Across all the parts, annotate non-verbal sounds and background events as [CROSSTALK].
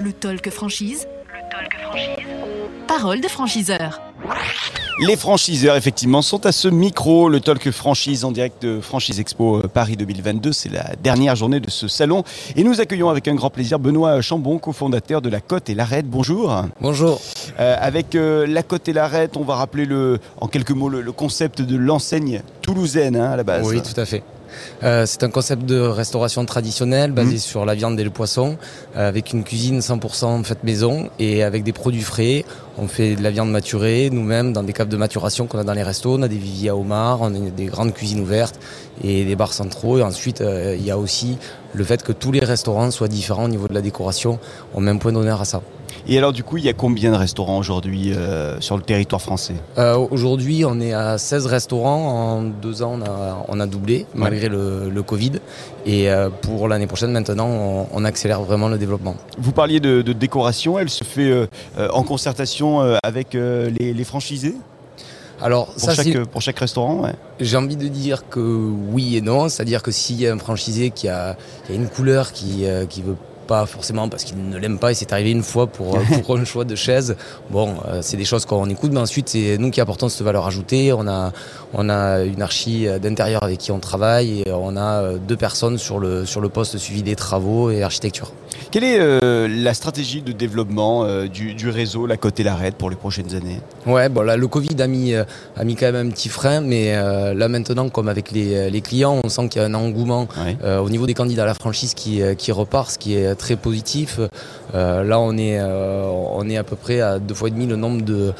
Le talk franchise. Le talk franchise. Parole de franchiseur. Les franchiseurs, effectivement, sont à ce micro. Le Talk Franchise en direct de Franchise Expo euh, Paris 2022. C'est la dernière journée de ce salon. Et nous accueillons avec un grand plaisir Benoît Chambon, cofondateur de La Côte et l'Arrête. Bonjour. Bonjour. Euh, avec euh, La Côte et l'Arrête, on va rappeler le, en quelques mots le, le concept de l'enseigne toulousaine hein, à la base. Oui, tout à fait. Euh, c'est un concept de restauration traditionnelle basé Mhm. sur la viande et le poisson, euh, avec une cuisine 100% faite maison et avec des produits frais. On fait de la viande maturée nous-mêmes dans des caves de maturation qu'on a dans les restos. On a des viviers à homard, on a des grandes cuisines ouvertes et des bars centraux. Et ensuite, euh, il y a aussi le fait que tous les restaurants soient différents au niveau de la décoration. On met un point d'honneur à ça. Et alors, du coup, il y a combien de restaurants aujourd'hui euh, sur le territoire français? Euh, Aujourd'hui, on est à 16 restaurants. En deux ans, on a, on a doublé, malgré le, le Covid. Et euh, pour l'année prochaine, maintenant, on, on accélère vraiment le développement. Vous parliez de, de décoration. Elle se fait en concertation avec les, les franchisés? Alors, pour, ça, chaque, pour chaque restaurant ouais. j'ai envie de dire que oui et non. C'est-à-dire que s'il y a un franchisé qui a, qui a une couleur qui, euh, qui veut pas forcément parce qu'il ne l'aime pas et c'est arrivé une fois pour, euh, [LAUGHS] pour un choix de chaise. Bon, euh, c'est des choses qu'on écoute, mais ensuite c'est nous qui apportons cette valeur ajoutée. On a, on a une archi d'intérieur avec qui on travaille et on a euh, deux personnes sur le, sur le poste suivi des travaux et architecture. Quelle est euh, la stratégie de développement euh, du, du réseau La Côte et l'Arrête pour les prochaines années? Ouais, bon là le Covid a mis, euh, a mis quand même un petit frein, mais là maintenant comme avec les, les clients, on sent qu'il y a un engouement au niveau des candidats à la franchise qui, qui repart, ce qui est très positif. Euh, là on est, euh, on est à peu près à deux fois et demi le nombre de,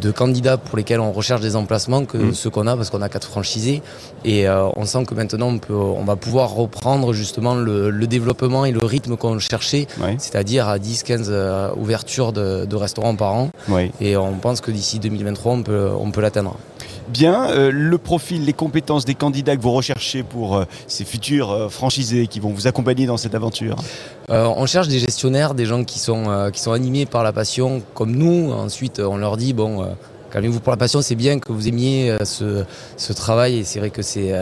de candidats pour lesquels on recherche des emplacements que Mm. ceux qu'on a parce qu'on a quatre franchisés. Et euh, on sent que maintenant on, peut, on va pouvoir reprendre justement le, le développement et le rythme qu'on cherchait, c'est-à-dire à 10-15 euh, ouvertures de, de restaurants par an. Et on pense que d'ici 2023, on peut, on peut l'atteindre. Bien, euh, le profil, les compétences des candidats que vous recherchez pour euh, ces futurs euh, franchisés qui vont vous accompagner dans cette aventure on cherche des gestionnaires, des gens qui sont, qui sont animés par la passion comme nous. Ensuite, on leur dit, bon, calmez-vous pour la passion, c'est bien que vous aimiez ce, ce travail et c'est vrai que c'est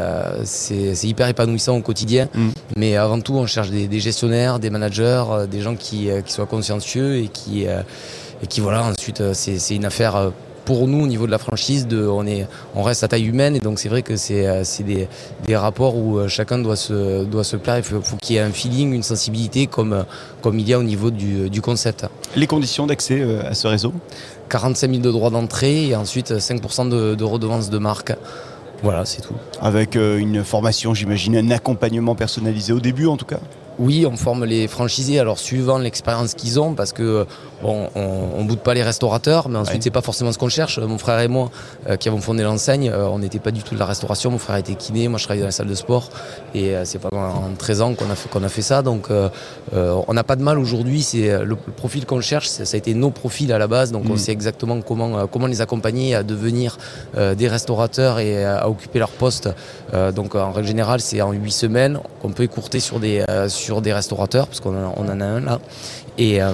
hyper épanouissant au quotidien. Mm. Mais avant tout, on cherche des, des gestionnaires, des managers, des gens qui, qui soient consciencieux et qui, et qui voilà, ensuite, c'est c'est une affaire... pour nous, au niveau de la franchise, de, on, est, on reste à taille humaine et donc c'est vrai que c'est euh, des, des rapports où euh, chacun doit se, doit se plaire. Il faut, faut qu'il y ait un feeling, une sensibilité comme, euh, comme il y a au niveau du, du concept. Les conditions d'accès à ce réseau? 45 000 de droits d'entrée et ensuite 5% de, de redevances de marque. Voilà, c'est tout. Avec une formation, j'imagine, un accompagnement personnalisé au début en tout cas? Oui, on forme les franchisés, alors suivant l'expérience qu'ils ont, parce que bon, on, on boude pas les restaurateurs, mais ensuite Ouais. c'est pas forcément ce qu'on cherche. Mon frère et moi, euh, qui avons fondé l'enseigne, euh, on n'était pas du tout de la restauration. Mon frère était kiné, moi je travaillais dans la salle de sport, et euh, c'est pas en 13 ans qu'on a fait qu'on a fait ça. Donc euh, euh, on n'a pas de mal aujourd'hui. C'est euh, le, le profil qu'on cherche, c'est- ça a été nos profils à la base, donc on Mm. sait exactement comment euh, comment les accompagner à devenir euh, des restaurateurs et à, à occuper leur poste. Euh, donc en règle générale, c'est en 8 semaines qu'on peut écourter sur des euh, sur des restaurateurs, parce qu'on en, a un là. Et, euh,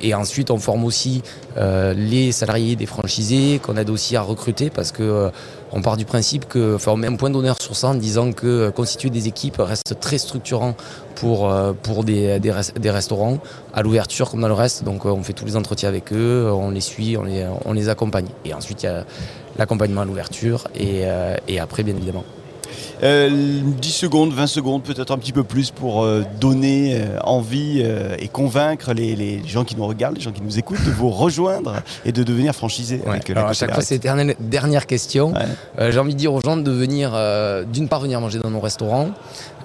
et ensuite, on forme aussi euh, les salariés des franchisés, qu'on aide aussi à recruter, parce que euh, on part du principe que, enfin, on met un point d'honneur sur ça en disant que constituer des équipes reste très structurant pour pour des, des, res- des restaurants à l'ouverture comme dans le reste. Donc, on fait tous les entretiens avec eux, on les suit, on les on les accompagne. Et ensuite, il y a l'accompagnement à l'ouverture et, et après, bien évidemment. Euh, 10 secondes, 20 secondes, peut-être un petit peu plus pour euh, donner euh, envie euh, et convaincre les, les gens qui nous regardent, les gens qui nous écoutent, de vous rejoindre et de devenir franchisé. Ouais. avec, euh, Alors à chaque fois, c'est dernière, dernière question. Ouais. Euh, J'ai envie de dire aux gens de venir, euh, d'une part, venir manger dans nos restaurants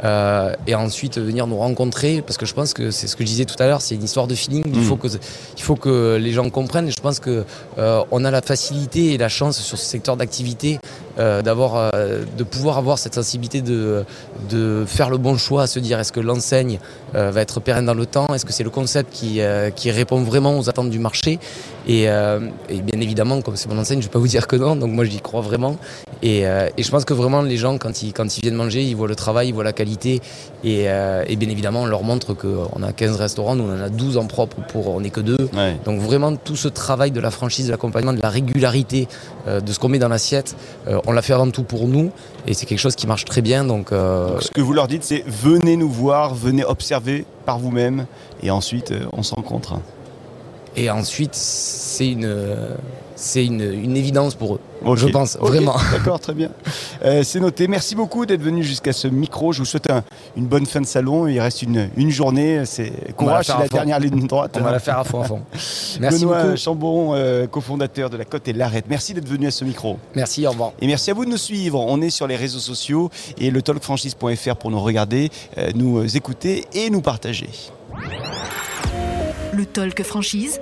euh, et ensuite venir nous rencontrer parce que je pense que c'est ce que je disais tout à l'heure, c'est une histoire de feeling. Il, Mm. faut que, il faut que les gens comprennent et je pense que euh, on a la facilité et la chance sur ce secteur d'activité euh, d'avoir, euh, de pouvoir avoir cette sensibilité de, de faire le bon choix, se dire est-ce que l'enseigne euh, va être pérenne dans le temps, est-ce que c'est le concept qui, qui répond vraiment aux attentes du marché? Et, et bien évidemment, comme c'est mon enseigne, je ne vais pas vous dire que non, donc moi j'y crois vraiment Et, euh, et, je pense que vraiment les gens, quand ils, quand ils viennent manger, ils voient le travail, ils voient la qualité. Et, euh, et bien évidemment, on leur montre qu'on a 15 restaurants, nous on en a 12 en propre, pour, on n'est que deux. Ouais. Donc vraiment tout ce travail de la franchise, de l'accompagnement, de la régularité, euh, de ce qu'on met dans l'assiette, euh, on l'a fait avant tout pour nous. Et c'est quelque chose qui marche très bien. Donc, euh, Donc, ce que vous leur dites, c'est venez nous voir, venez observer par vous-même, et ensuite on se rencontre. Et ensuite, c'est une, c'est une, une évidence pour eux. Je pense, vraiment. [LAUGHS] D'accord, très bien. Euh, c'est noté. Merci beaucoup d'être venu jusqu'à ce micro. Je vous souhaite un- une bonne fin de salon. Il reste une, une journée. C'est courage, c'est la dernière ligne droite. On va la faire à fond à fond. [LAUGHS] Merci Benoît beaucoup. Chambon, euh, cofondateur de la Côte et l'Arrête. Merci d'être venu à ce micro. Merci, au revoir. Et merci à vous de nous suivre. On est sur les réseaux sociaux et le talkfranchise.fr pour nous regarder, euh, nous écouter et nous partager. Le talk franchise.